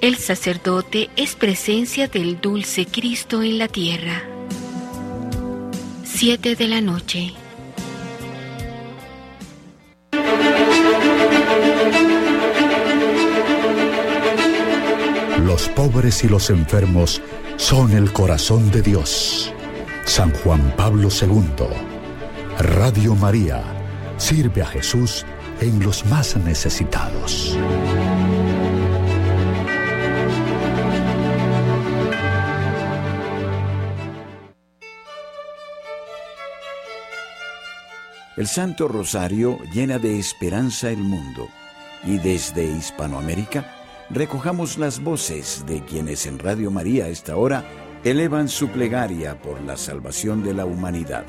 El sacerdote es presencia del dulce Cristo en la tierra. 7 de la noche. Los pobres y los enfermos son el corazón de Dios. San Juan Pablo II. Radio María. Sirve a Jesús en los más necesitados. El Santo Rosario llena de esperanza el mundo y desde Hispanoamérica recojamos las voces de quienes en Radio María a esta hora elevan su plegaria por la salvación de la humanidad.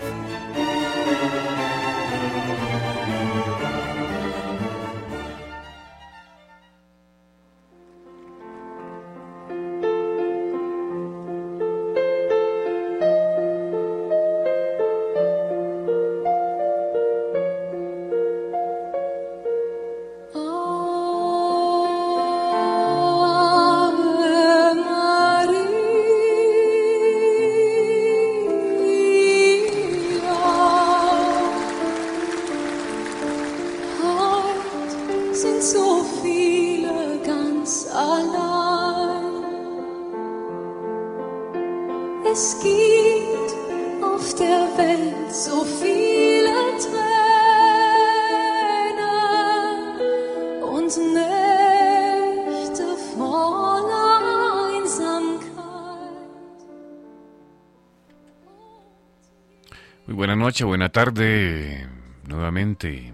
Noche, buena tarde nuevamente.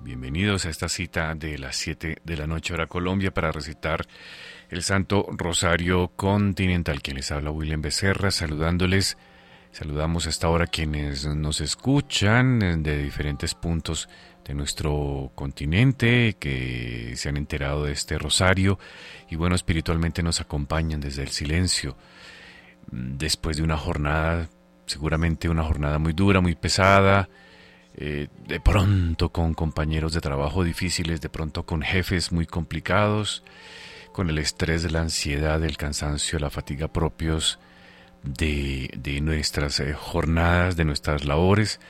Bienvenidos a esta cita de las 7 de la noche hora Colombia para recitar el Santo Rosario Continental. Quien les habla William Becerra, saludándoles. Saludamos hasta ahora quienes nos escuchan de diferentes puntos de nuestro continente, que se han enterado de este rosario y bueno, espiritualmente nos acompañan desde el silencio después de una jornada seguramente una jornada muy dura, muy pesada, eh, de pronto con compañeros de trabajo difíciles, de pronto con jefes muy complicados, con el estrés, la ansiedad, el cansancio, la fatiga propios de, nuestras eh, jornadas, de nuestras labores,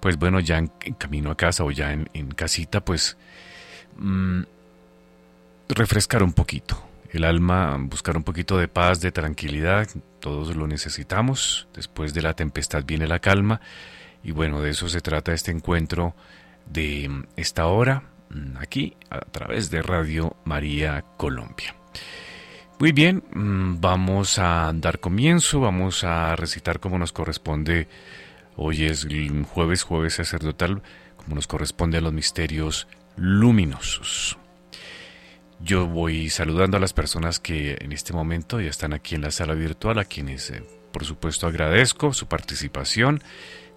pues bueno, ya en, camino a casa o ya en, casita, pues mm, refrescar un poquito, el alma, buscar un poquito de paz, de tranquilidad, todos lo necesitamos, después de la tempestad viene la calma, y bueno, de eso se trata este encuentro de esta hora, mm, aquí a través de Radio María Colombia. Muy bien, mm, vamos a dar comienzo, vamos a recitar como nos corresponde, hoy es jueves, jueves sacerdotal, como nos corresponde a los misterios luminosos. Yo voy saludando a las personas que en este momento ya están aquí en la sala virtual, a quienes eh, por supuesto agradezco su participación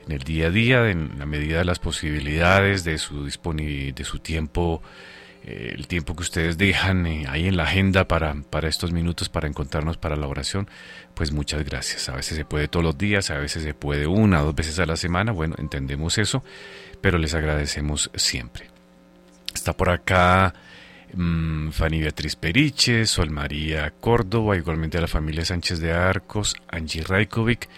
en el día a día, en la medida de las posibilidades, de su, de su tiempo, eh, el tiempo que ustedes dejan eh, ahí en la agenda para, para estos minutos, para encontrarnos para la oración, pues muchas gracias. A veces se puede todos los días, a veces se puede una dos veces a la semana, bueno, entendemos eso, pero les agradecemos siempre. Está por acá Mm, Fanny Beatriz Periche, Sol María Córdoba, igualmente a la familia Sánchez de Arcos, Angie Raikovic,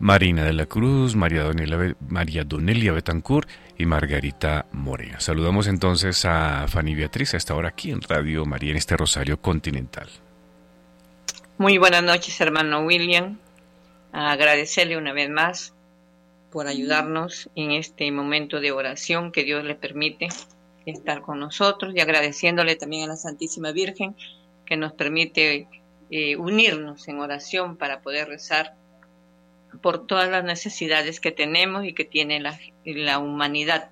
Marina de la Cruz, María Donelia, María Donelia Betancourt y Margarita Moreno. Saludamos entonces a Fanny Beatriz a esta hora aquí en Radio María en este Rosario Continental. Muy buenas noches, hermano William. agradecerle una vez más por ayudarnos en este momento de oración que Dios le permite estar con nosotros y agradeciéndole también a la Santísima Virgen que nos permite eh, unirnos en oración para poder rezar por todas las necesidades que tenemos y que tiene la, la humanidad.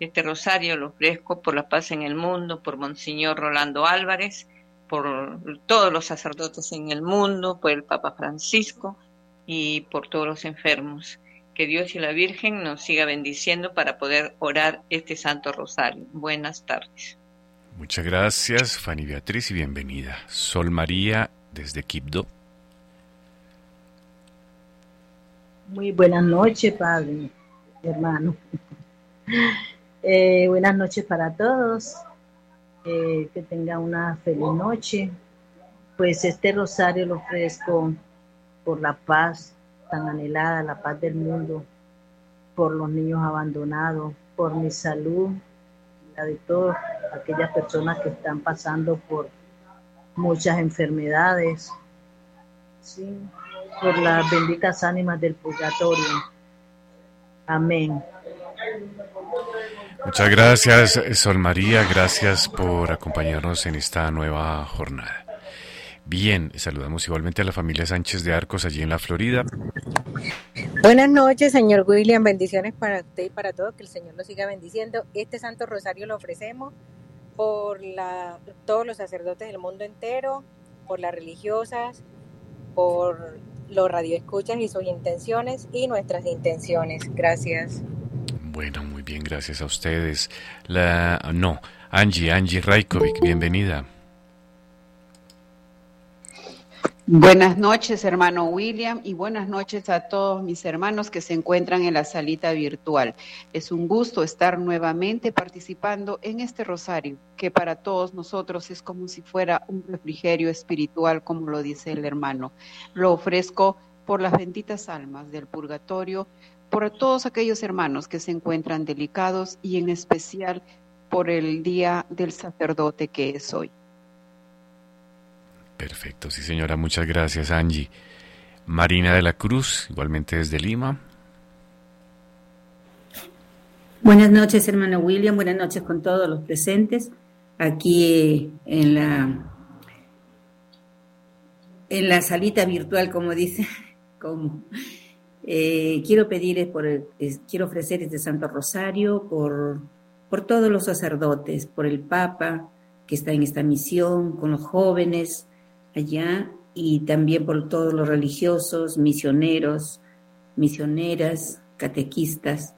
Este rosario lo ofrezco por la paz en el mundo, por Monseñor Rolando Álvarez, por todos los sacerdotes en el mundo, por el Papa Francisco y por todos los enfermos que Dios y la Virgen nos siga bendiciendo para poder orar este Santo Rosario. Buenas tardes. Muchas gracias, Fanny Beatriz, y bienvenida. Sol María, desde Quibdó. Muy buenas noches, Padre, hermano. Eh, buenas noches para todos. Eh, que tengan una feliz noche. pues este rosario lo ofrezco por la paz tan anhelada, la paz del mundo, por los niños abandonados, por mi salud, la de todas aquellas personas que están pasando por muchas enfermedades, por las benditas ánimas del purgatorio. Amén. Muchas gracias, Sol María. Gracias por acompañarnos en esta nueva jornada. Bien, saludamos igualmente a la familia Sánchez de Arcos allí en la Florida. Buenas noches, señor William. Bendiciones para usted y para todos. Que el Señor lo siga bendiciendo. Este Santo Rosario lo ofrecemos por la, todos los sacerdotes del mundo entero, por las religiosas, por los radioescuchas y sus intenciones y nuestras intenciones. Gracias. Bueno, muy bien, gracias a ustedes. La no, Angie, Angie Raikovic, bienvenida. Buenas noches, hermano William, y buenas noches a todos mis hermanos que se encuentran en la salita virtual. Es un gusto estar nuevamente participando en este rosario, que para todos nosotros es como si fuera un refrigerio espiritual, como lo dice el hermano. Lo ofrezco por las benditas almas del purgatorio, por todos aquellos hermanos que se encuentran delicados y en especial por el día del sacerdote que es hoy. Perfecto, sí señora, muchas gracias Angie. Marina de la Cruz, igualmente desde Lima. Buenas noches, hermano William, buenas noches con todos los presentes aquí en la en la salita virtual, como dice, como eh, quiero pedir por quiero ofrecer este Santo Rosario por por todos los sacerdotes, por el Papa que está en esta misión, con los jóvenes, allá y también por todos los religiosos, misioneros, misioneras, catequistas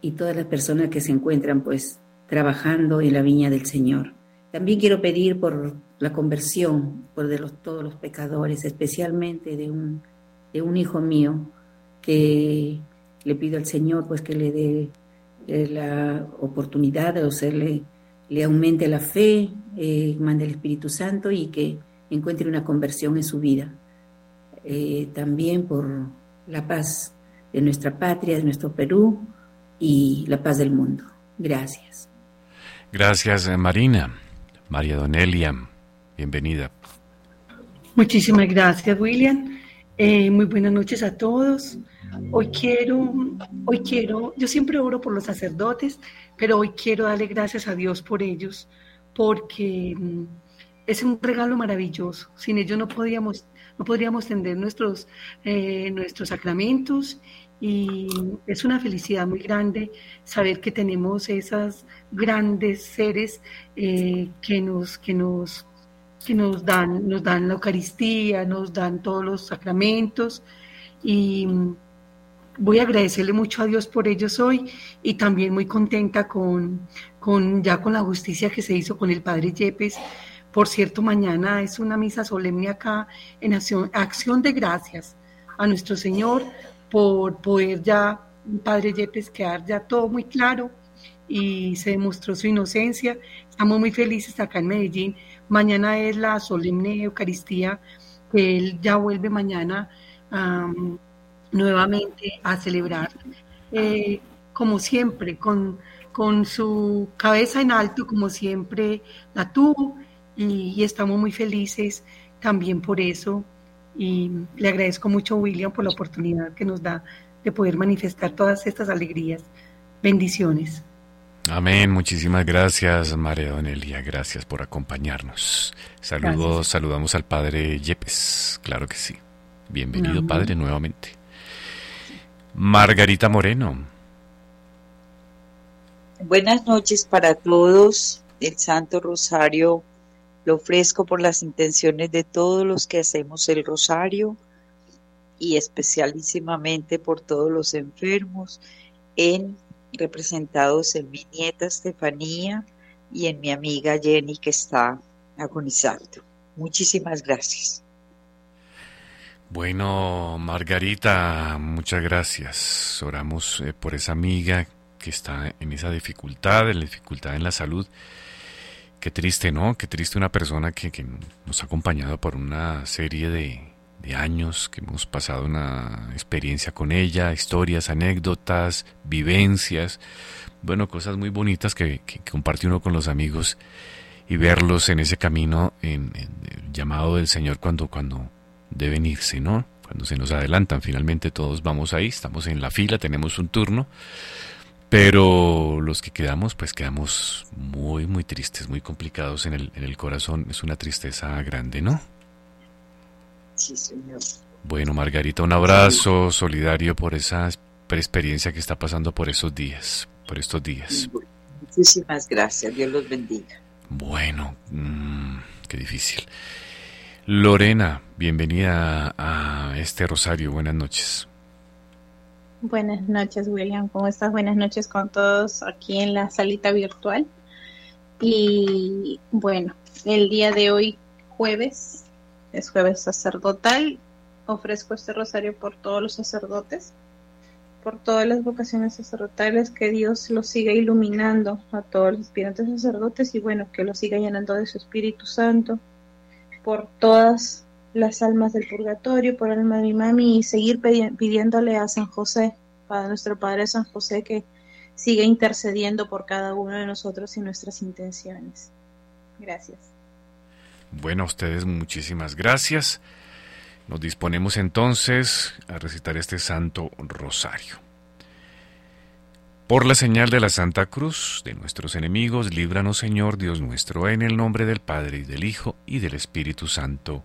y todas las personas que se encuentran pues trabajando en la viña del Señor. También quiero pedir por la conversión, por de los, todos los pecadores, especialmente de un, de un hijo mío que le pido al Señor pues que le dé eh, la oportunidad de hacerle, le aumente la fe, eh, mande el Espíritu Santo y que encuentre una conversión en su vida. Eh, también por la paz de nuestra patria, de nuestro Perú y la paz del mundo. Gracias. Gracias, eh, Marina. María Donelia, bienvenida. Muchísimas gracias, William. Eh, muy buenas noches a todos. Hoy quiero, hoy quiero, yo siempre oro por los sacerdotes, pero hoy quiero darle gracias a Dios por ellos, porque mm, es un regalo maravilloso. Sin ellos no podíamos, no podríamos tender nuestros, eh, nuestros sacramentos y es una felicidad muy grande saber que tenemos esas grandes seres eh, que nos, que nos, que nos dan, nos dan la Eucaristía, nos dan todos los sacramentos y voy a agradecerle mucho a Dios por ellos hoy y también muy contenta con, con ya con la justicia que se hizo con el Padre Yepes por cierto, mañana es una misa solemne acá en acción, de gracias a nuestro Señor por poder ya, Padre Yepes, quedar ya todo muy claro y se demostró su inocencia. Estamos muy felices acá en Medellín. Mañana es la solemne Eucaristía, que él ya vuelve mañana nuevamente a celebrar. Eh, como siempre, con, con su cabeza en alto, como siempre la tuvo y, estamos muy felices también por eso. Y le agradezco mucho a William por la oportunidad que nos da de poder manifestar todas estas alegrías. Bendiciones. Amén, muchísimas gracias María Donelia, gracias por acompañarnos. Saludos, saludamos al Padre Yepes, claro que sí. Bienvenido Padre nuevamente. Margarita Moreno. Buenas noches para todos. El Santo Rosario lo ofrezco por las intenciones de todos los que hacemos el rosario y especialísimamente por todos los enfermos, en representados en mi nieta Estefanía y en mi amiga Jenny que está agonizando. Muchísimas gracias. Bueno, Margarita, muchas gracias. Oramos eh, por esa amiga que está en esa dificultad, en la dificultad en la salud Qué triste, ¿no? Qué triste una persona que, nos ha acompañado por una serie de, años, que hemos pasado una experiencia con ella, historias, anécdotas, vivencias, bueno, cosas muy bonitas que, que comparte uno con los amigos y verlos en ese camino, en, en, el llamado del Señor cuando, cuando deben irse, ¿no? Cuando se nos adelantan, finalmente todos vamos ahí, estamos en la fila, tenemos un turno, pero los que quedamos, pues quedamos muy, muy tristes, muy complicados en el, en el corazón. Es una tristeza grande, ¿no? Sí, señor. Bueno, Margarita, un abrazo solidario por esa experiencia que está pasando por esos días, por estos días. Muchísimas gracias, Dios los bendiga. Bueno, mmm, qué difícil. Lorena, bienvenida a este rosario, buenas noches. Buenas noches, William. ¿Cómo estás? Buenas noches con todos aquí en la salita virtual. Y bueno, el día de hoy, jueves, es jueves sacerdotal. Ofrezco este rosario por todos los sacerdotes, por todas las vocaciones sacerdotales, que Dios los siga iluminando a todos los aspirantes sacerdotes y bueno, que los siga llenando de su Espíritu Santo, por todas las almas del purgatorio, por alma de mi mami y seguir pidiéndole a San José, para nuestro Padre San José, que siga intercediendo por cada uno de nosotros y nuestras intenciones. Gracias. Bueno, a ustedes muchísimas gracias. Nos disponemos entonces a recitar este Santo Rosario. Por la señal de la Santa Cruz de nuestros enemigos, líbranos Señor Dios nuestro, en el nombre del Padre y del Hijo y del Espíritu Santo.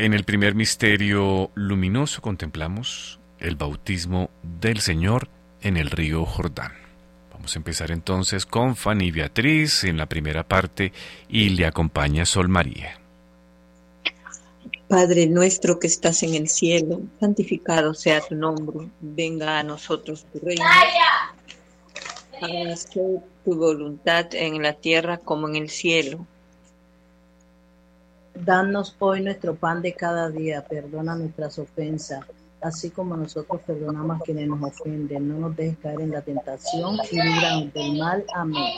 En el primer misterio luminoso contemplamos el bautismo del Señor en el río Jordán. Vamos a empezar entonces con Fanny Beatriz en la primera parte y le acompaña Sol María. Padre nuestro que estás en el cielo, santificado sea tu nombre, venga a nosotros tu reino. Hágase tu voluntad en la tierra como en el cielo. Danos hoy nuestro pan de cada día, perdona nuestras ofensas, así como nosotros perdonamos a quienes nos ofenden. No nos dejes caer en la tentación y líbranos del mal. Amén.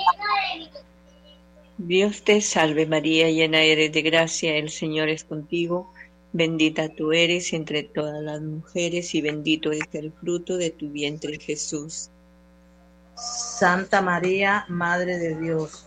Dios te salve María, llena eres de gracia, el Señor es contigo. Bendita tú eres entre todas las mujeres y bendito es el fruto de tu vientre Jesús. Santa María, Madre de Dios,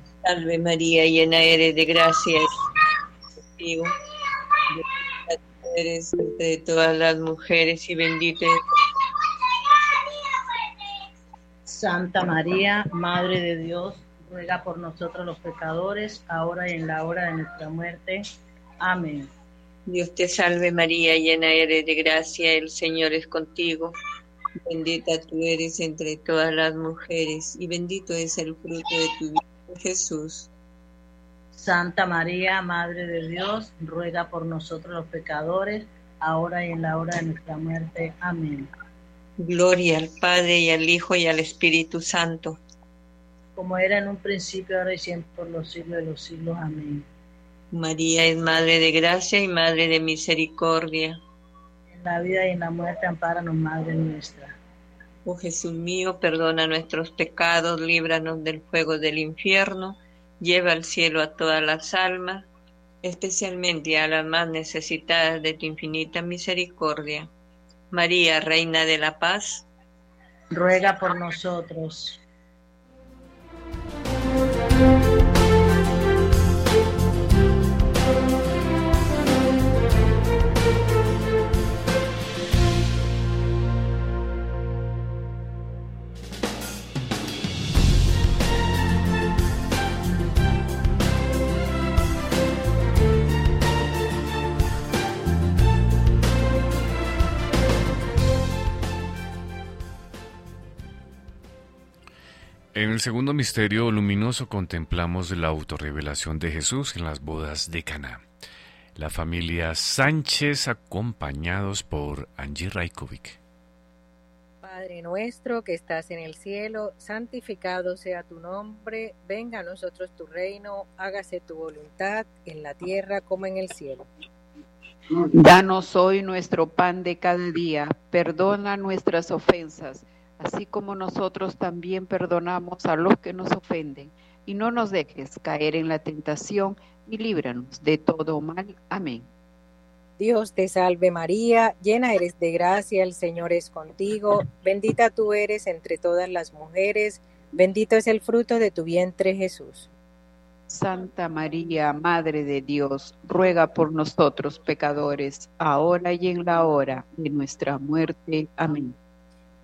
salve María, llena eres de gracia, contigo. Bendita tú eres entre todas las mujeres y bendito es Santa María, Madre de Dios, ruega por nosotros los pecadores, ahora y en la hora de nuestra muerte. Amén. Dios te salve María, llena eres de gracia, el Señor es contigo. Bendita tú eres entre todas las mujeres y bendito es el fruto de tu vida, Jesús. Santa María, Madre de Dios, ruega por nosotros los pecadores, ahora y en la hora de nuestra muerte. Amén. Gloria al Padre y al Hijo y al Espíritu Santo. Como era en un principio, ahora y siempre, por los siglos de los siglos. Amén. María es Madre de Gracia y Madre de Misericordia. En la vida y en la muerte, ampáranos, Madre nuestra. Oh Jesús mío, perdona nuestros pecados, líbranos del fuego del infierno, lleva al cielo a todas las almas, especialmente a las más necesitadas de tu infinita misericordia. María, Reina de la Paz, ruega por nosotros. En el segundo misterio luminoso contemplamos la autorrevelación de Jesús en las bodas de Caná. La familia Sánchez acompañados por Angie Raikovic. Padre nuestro que estás en el cielo, santificado sea tu nombre, venga a nosotros tu reino, hágase tu voluntad en la tierra como en el cielo. Danos hoy nuestro pan de cada día, perdona nuestras ofensas así como nosotros también perdonamos a los que nos ofenden. Y no nos dejes caer en la tentación y líbranos de todo mal. Amén. Dios te salve María, llena eres de gracia, el Señor es contigo, bendita tú eres entre todas las mujeres, bendito es el fruto de tu vientre Jesús. Santa María, Madre de Dios, ruega por nosotros pecadores, ahora y en la hora de nuestra muerte. Amén.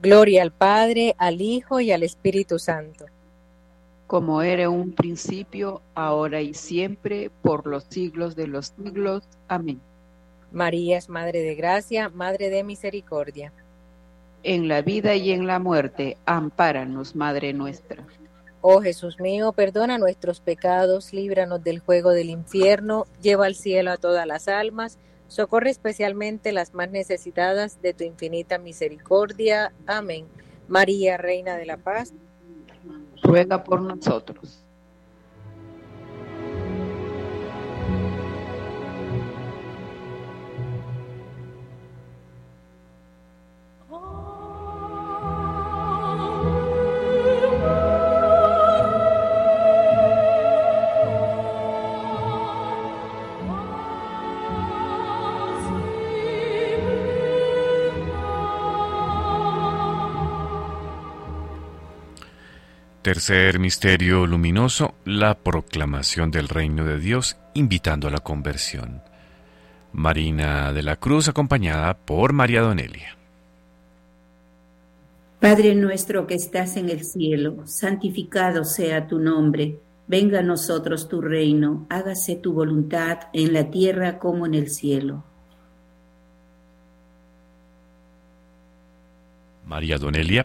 Gloria al Padre, al Hijo y al Espíritu Santo. Como era en un principio, ahora y siempre, por los siglos de los siglos. Amén. María es Madre de Gracia, Madre de Misericordia. En la vida y en la muerte, ampáranos, Madre nuestra. Oh Jesús mío, perdona nuestros pecados, líbranos del juego del infierno, lleva al cielo a todas las almas, socorre especialmente las más necesitadas de tu infinita misericordia. Amén. María, Reina de la Paz, ruega por nosotros. Tercer misterio luminoso, la proclamación del reino de Dios invitando a la conversión. Marina de la Cruz acompañada por María Donelia. Padre nuestro que estás en el cielo, santificado sea tu nombre, venga a nosotros tu reino, hágase tu voluntad en la tierra como en el cielo. María Donelia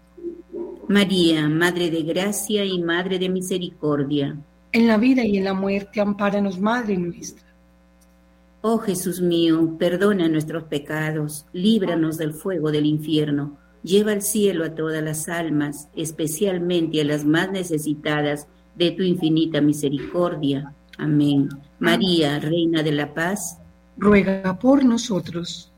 María, Madre de Gracia y Madre de Misericordia en la vida y en la muerte, ampáranos, Madre nuestra. Oh Jesús mío, perdona nuestros pecados, líbranos del fuego del infierno, lleva al cielo a todas las almas, especialmente a las más necesitadas de tu infinita misericordia. Amén. María, Reina de la Paz, ruega por nosotros.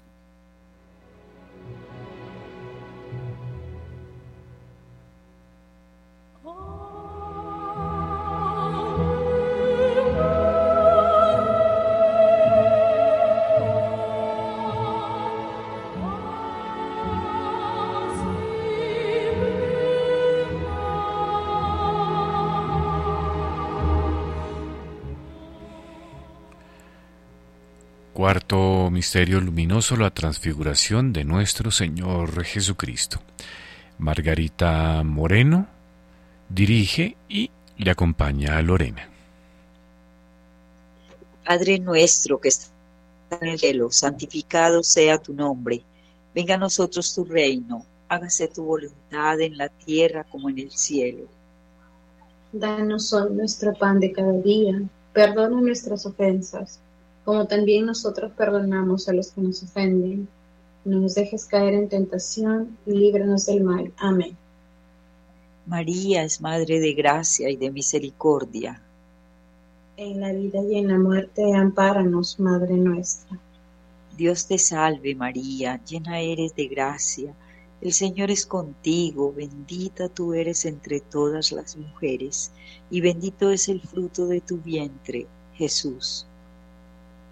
Cuarto misterio luminoso, la transfiguración de nuestro Señor Jesucristo. Margarita Moreno dirige y le acompaña a Lorena. Padre nuestro que estás en el cielo, santificado sea tu nombre. Venga a nosotros tu reino. Hágase tu voluntad en la tierra como en el cielo. Danos hoy nuestro pan de cada día. Perdona nuestras ofensas como también nosotros perdonamos a los que nos ofenden. No nos dejes caer en tentación y líbranos del mal. Amén. María es Madre de gracia y de misericordia. En la vida y en la muerte, ampáranos, Madre nuestra. Dios te salve María, llena eres de gracia. El Señor es contigo, bendita tú eres entre todas las mujeres, y bendito es el fruto de tu vientre, Jesús.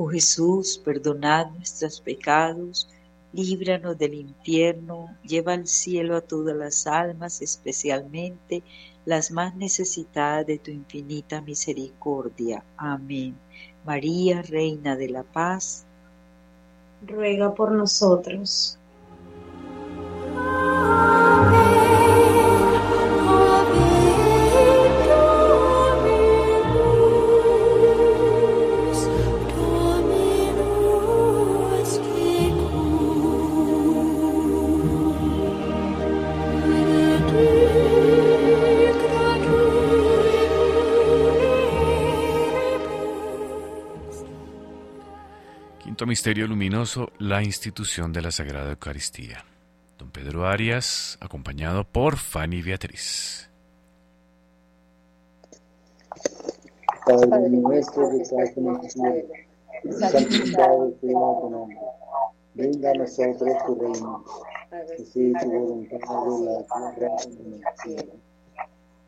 Oh Jesús, perdonad nuestros pecados, líbranos del infierno, lleva al cielo a todas las almas, especialmente las más necesitadas de tu infinita misericordia. Amén. María, Reina de la Paz, ruega por nosotros. Misterio luminoso, la institución de la Sagrada Eucaristía. Don Pedro Arias, acompañado por Fanny Beatriz. Padre nuestro que estás en el cielo, santificado sea tu nombre. Venga a nosotros tu reino. Que tu voluntad de la tierra como en el cielo.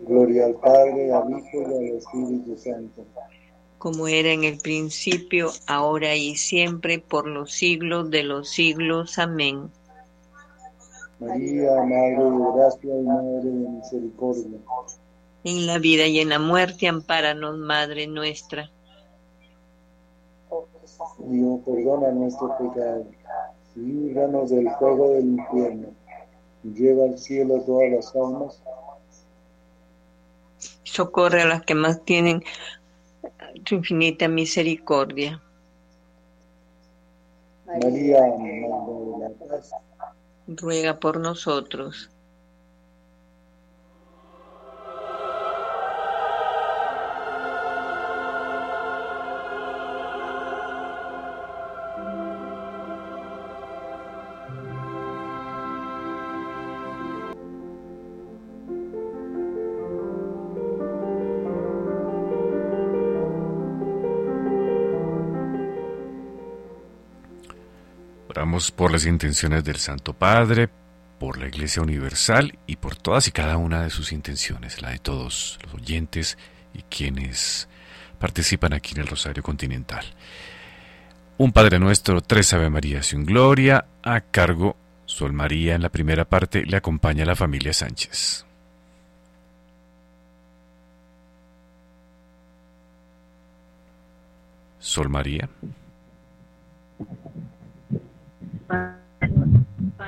Gloria al Padre, al Hijo y al Espíritu Santo. Como era en el principio, ahora y siempre, por los siglos de los siglos. Amén. María, Madre de gracia y Madre de misericordia. En la vida y en la muerte, ampáranos, Madre nuestra. Dios, perdona nuestros pecados, líbranos del fuego del infierno, lleva al cielo todas las almas. Socorre a las que más tienen tu infinita misericordia. María, de la Paz, ruega por nosotros. Por las intenciones del Santo Padre, por la Iglesia Universal y por todas y cada una de sus intenciones, la de todos los oyentes y quienes participan aquí en el Rosario Continental. Un Padre Nuestro, tres Ave Marías y un Gloria, a cargo Sol María en la primera parte, le acompaña la familia Sánchez. Sol María.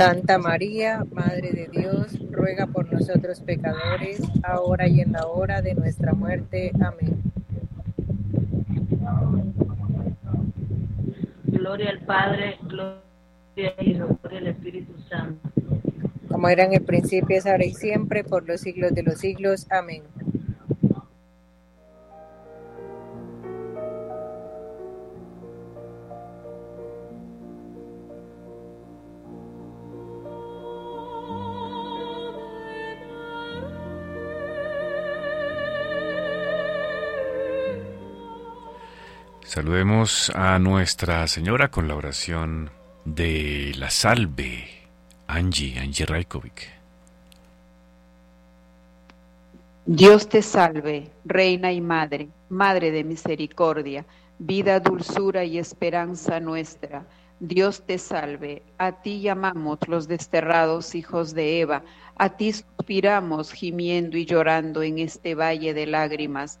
Santa María, Madre de Dios, ruega por nosotros pecadores, ahora y en la hora de nuestra muerte. Amén. Gloria al Padre, gloria al Hijo, gloria al Espíritu Santo. Como era en el principio, es ahora y siempre, por los siglos de los siglos. Amén. Saludemos a Nuestra Señora con la oración de la salve, Angie, Angie Raikovic. Dios te salve, Reina y Madre, Madre de misericordia, vida, dulzura y esperanza nuestra. Dios te salve, a ti llamamos los desterrados hijos de Eva, a ti suspiramos gimiendo y llorando en este valle de lágrimas.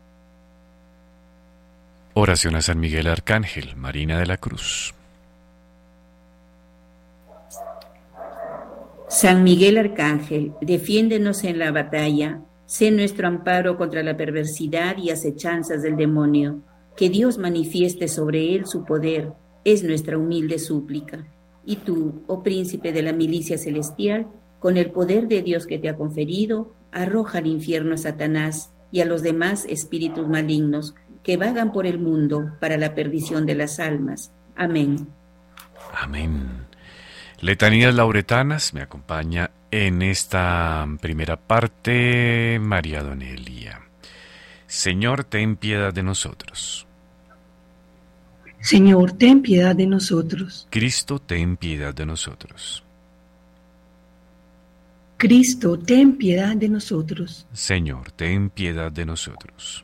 Oración a San Miguel Arcángel, Marina de la Cruz. San Miguel Arcángel, defiéndenos en la batalla, sé nuestro amparo contra la perversidad y acechanzas del demonio. Que Dios manifieste sobre él su poder, es nuestra humilde súplica. Y tú, oh príncipe de la milicia celestial, con el poder de Dios que te ha conferido, arroja al infierno a Satanás y a los demás espíritus malignos que vagan por el mundo para la perdición de las almas. Amén. Amén. Letanías lauretanas me acompaña en esta primera parte María Donelia. Señor, ten piedad de nosotros. Señor, ten piedad de nosotros. Cristo, ten piedad de nosotros. Cristo, ten piedad de nosotros. Señor, ten piedad de nosotros.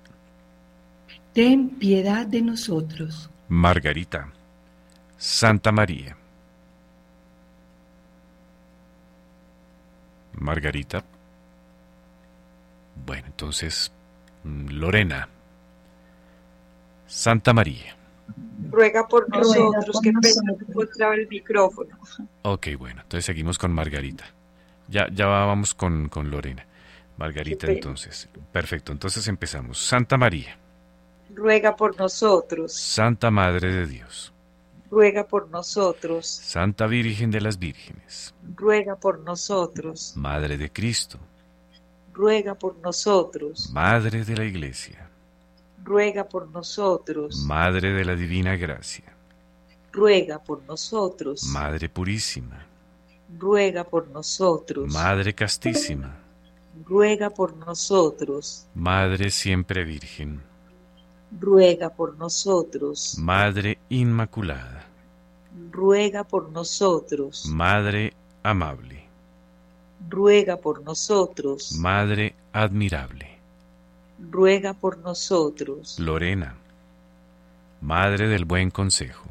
Ten piedad de nosotros. Margarita. Santa María. Margarita. Bueno, entonces, mm, Lorena. Santa María. Ruega por nosotros, que pena encontraba el micrófono. Ok, bueno, entonces seguimos con Margarita. Ya, ya vamos con, con Lorena. Margarita, entonces. Perfecto, entonces empezamos. Santa María. Ruega por nosotros. Santa Madre de Dios. Ruega por nosotros. Santa Virgen de las Vírgenes. Ruega por nosotros. Madre de Cristo. Ruega por nosotros. Madre de la Iglesia. Ruega por nosotros. Madre de la Divina Gracia. Ruega por nosotros. Madre Purísima. Ruega por nosotros. Madre Castísima. Ruega por nosotros. Madre Siempre Virgen. Ruega por nosotros. Madre Inmaculada. Ruega por nosotros. Madre Amable. Ruega por nosotros. Madre Admirable. Ruega por nosotros. Lorena. Madre del Buen Consejo.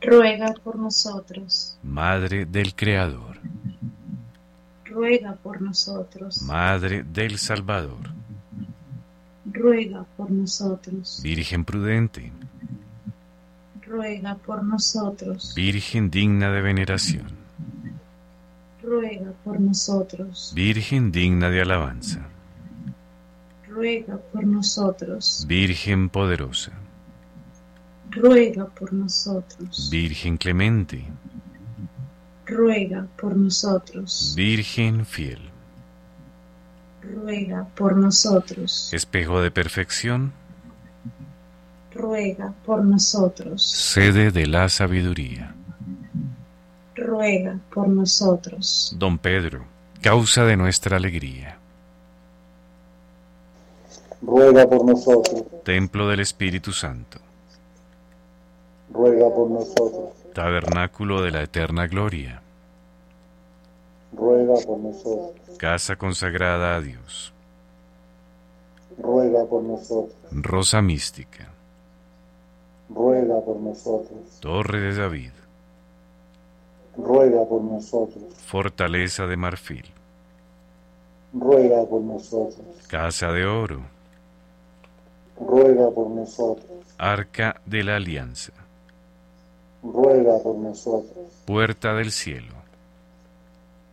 Ruega por nosotros. Madre del Creador. ruega por nosotros. Madre del Salvador, ruega por nosotros. Virgen prudente, ruega por nosotros. Virgen digna de veneración, ruega por nosotros. Virgen digna de alabanza, ruega por nosotros. Virgen poderosa, ruega por nosotros. Virgen clemente, ruega por nosotros. Virgen fiel, ruega por nosotros. espejo de perfección, ruega por nosotros. sede de la sabiduría. ruega por nosotros. Don Pedro, causa de nuestra alegría, ruega por nosotros, templo del Espíritu Santo, ruega por nosotros, tabernáculo de la eterna gloria, ruega por nosotros, casa consagrada a Dios, ruega por nosotros, rosa mística, ruega por nosotros, torre de David, ruega por nosotros, fortaleza de marfil, ruega por nosotros, casa de oro, ruega por nosotros, arca de la alianza, ruega por nosotros, puerta del cielo,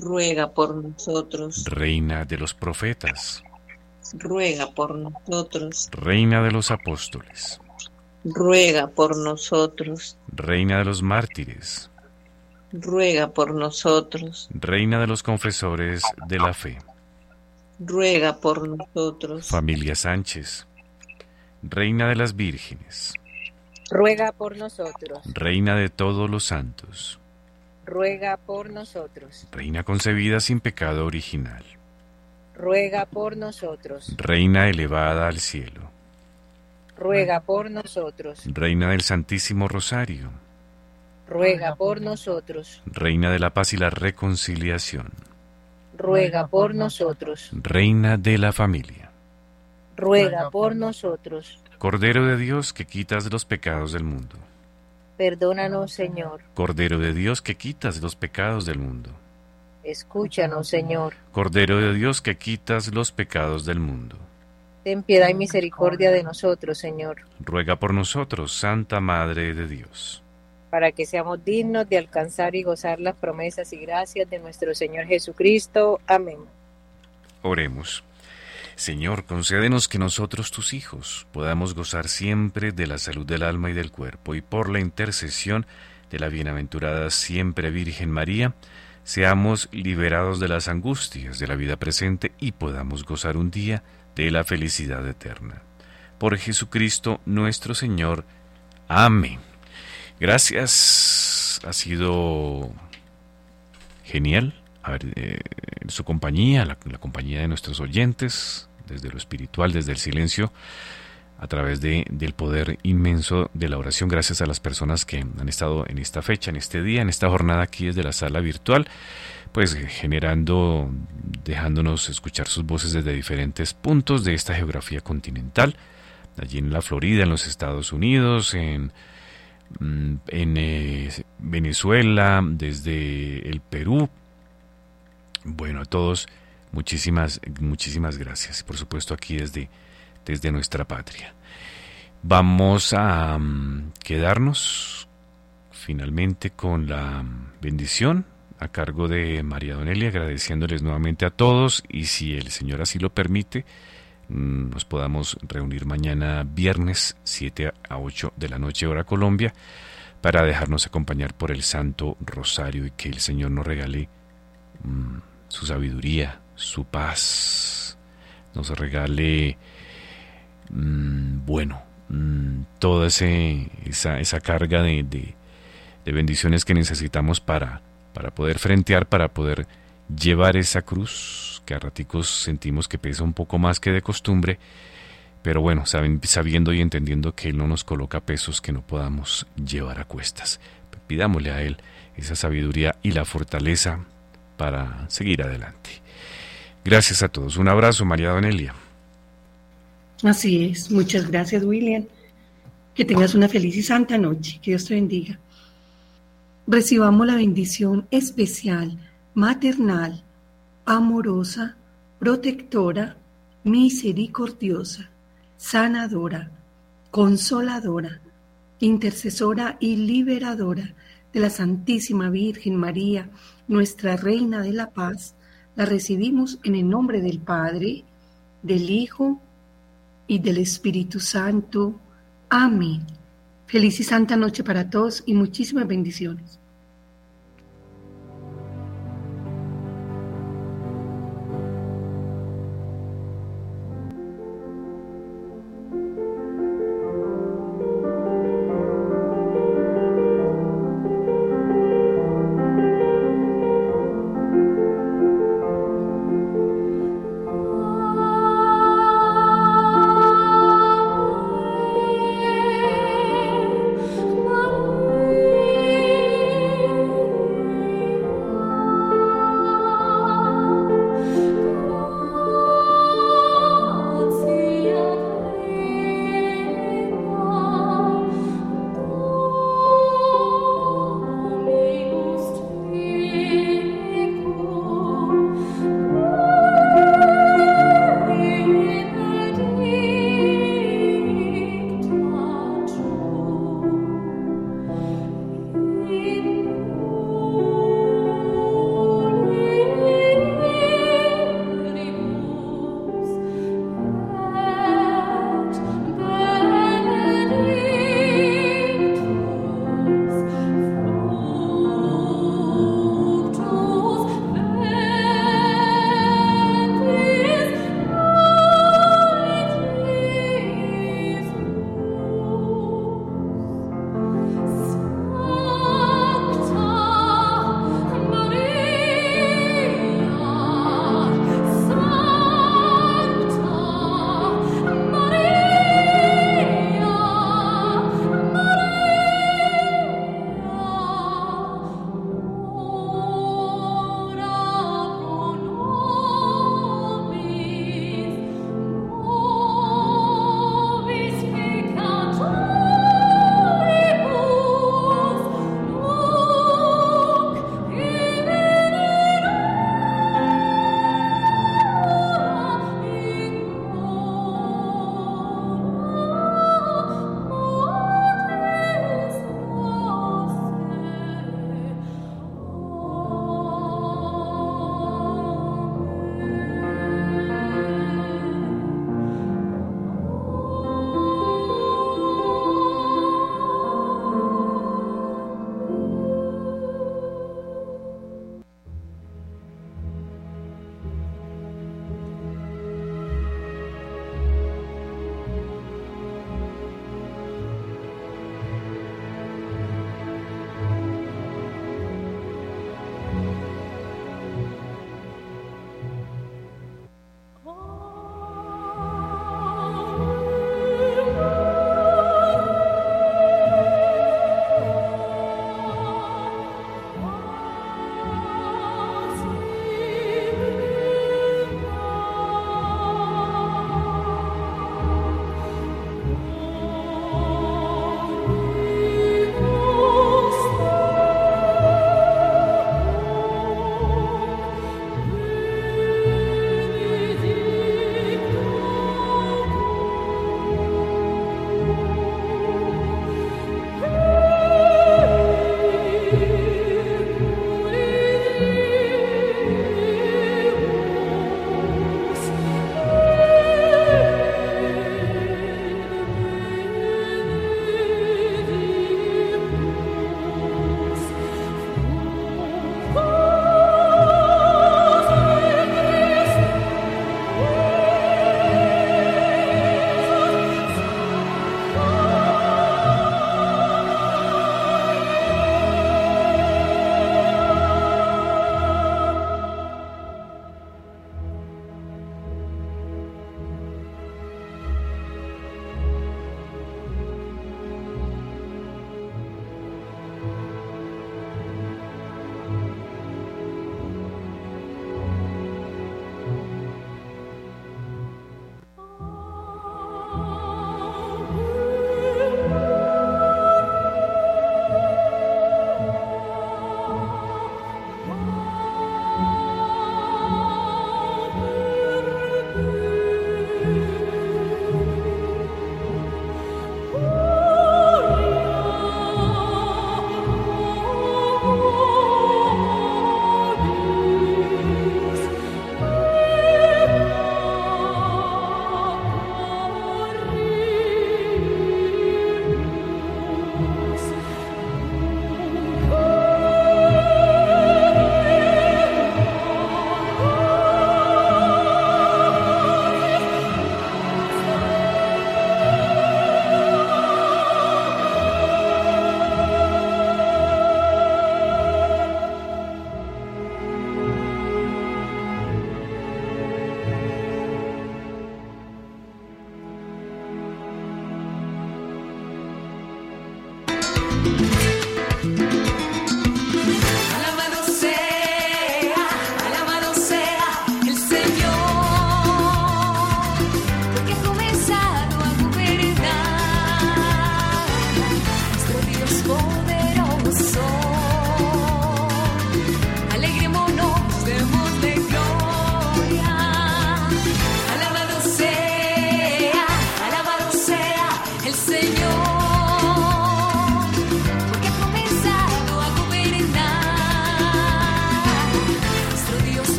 ruega por nosotros, reina de los profetas, ruega por nosotros, reina de los apóstoles, ruega por nosotros, reina de los mártires, ruega por nosotros, reina de los confesores de la fe, ruega por nosotros, familia Sánchez, reina de las vírgenes, Ruega por nosotros. reina de todos los santos, Ruega por nosotros. reina concebida sin pecado original, Ruega por nosotros. reina elevada al cielo, Ruega por nosotros. reina del Santísimo Rosario, Ruega por nosotros. reina de la paz y la reconciliación, Ruega por nosotros. reina de la familia, Ruega por nosotros. Cordero de Dios que quitas los pecados del mundo, Perdónanos, Señor. Cordero de Dios que quitas los pecados del mundo, Escúchanos, Señor. Cordero de Dios que quitas los pecados del mundo. Ten piedad y misericordia de nosotros, Señor, Ruega por nosotros, Santa Madre de Dios. para que seamos dignos de alcanzar y gozar las promesas y gracias de nuestro Señor Jesucristo. Amén. Oremos. Señor, concédenos que nosotros, tus hijos, podamos gozar siempre de la salud del alma y del cuerpo, y por la intercesión de la bienaventurada siempre Virgen María, seamos liberados de las angustias de la vida presente y podamos gozar un día de la felicidad eterna. Por Jesucristo nuestro Señor. Amén. Gracias. Ha sido genial haber, eh, su compañía, la compañía de nuestros oyentes, desde lo espiritual, desde el silencio, a través de, del poder inmenso de la oración. Gracias a las personas que han estado en esta fecha, en este día, en esta jornada aquí desde la sala virtual, pues eh, generando, dejándonos escuchar sus voces desde diferentes puntos de esta geografía continental, allí en la Florida, en los Estados Unidos, en, mm, eh, Venezuela, desde el Perú. Bueno, a todos, muchísimas, muchísimas gracias. Por supuesto aquí desde, desde nuestra patria. Vamos a mm, quedarnos finalmente con la bendición a cargo de María Donelia, agradeciéndoles nuevamente a todos y si el Señor así lo permite, mm, nos podamos reunir mañana viernes 7 a 8 de la noche hora Colombia para dejarnos acompañar por el Santo Rosario y que el Señor nos regale mm, su sabiduría, su paz, nos regale, mm, bueno, mm, toda ese, esa, esa carga de, de- bendiciones que necesitamos para, para poder frentear, para poder llevar esa cruz, que a raticos sentimos que pesa un poco más que de costumbre, pero bueno, sabiendo y entendiendo que Él no nos coloca pesos que no podamos llevar a cuestas. Pidámosle a Él esa sabiduría y la fortaleza para seguir adelante. Gracias a todos. Un abrazo, María Donelia. Así es. Muchas gracias, William. Que tengas una feliz y santa noche. Que Dios te bendiga. Recibamos la bendición especial, maternal, amorosa, protectora, misericordiosa, sanadora, consoladora, intercesora y liberadora de la Santísima Virgen María, nuestra Reina de la Paz, la recibimos en el nombre del Padre, del Hijo y del Espíritu Santo. Amén. Feliz y santa noche para todos y muchísimas bendiciones.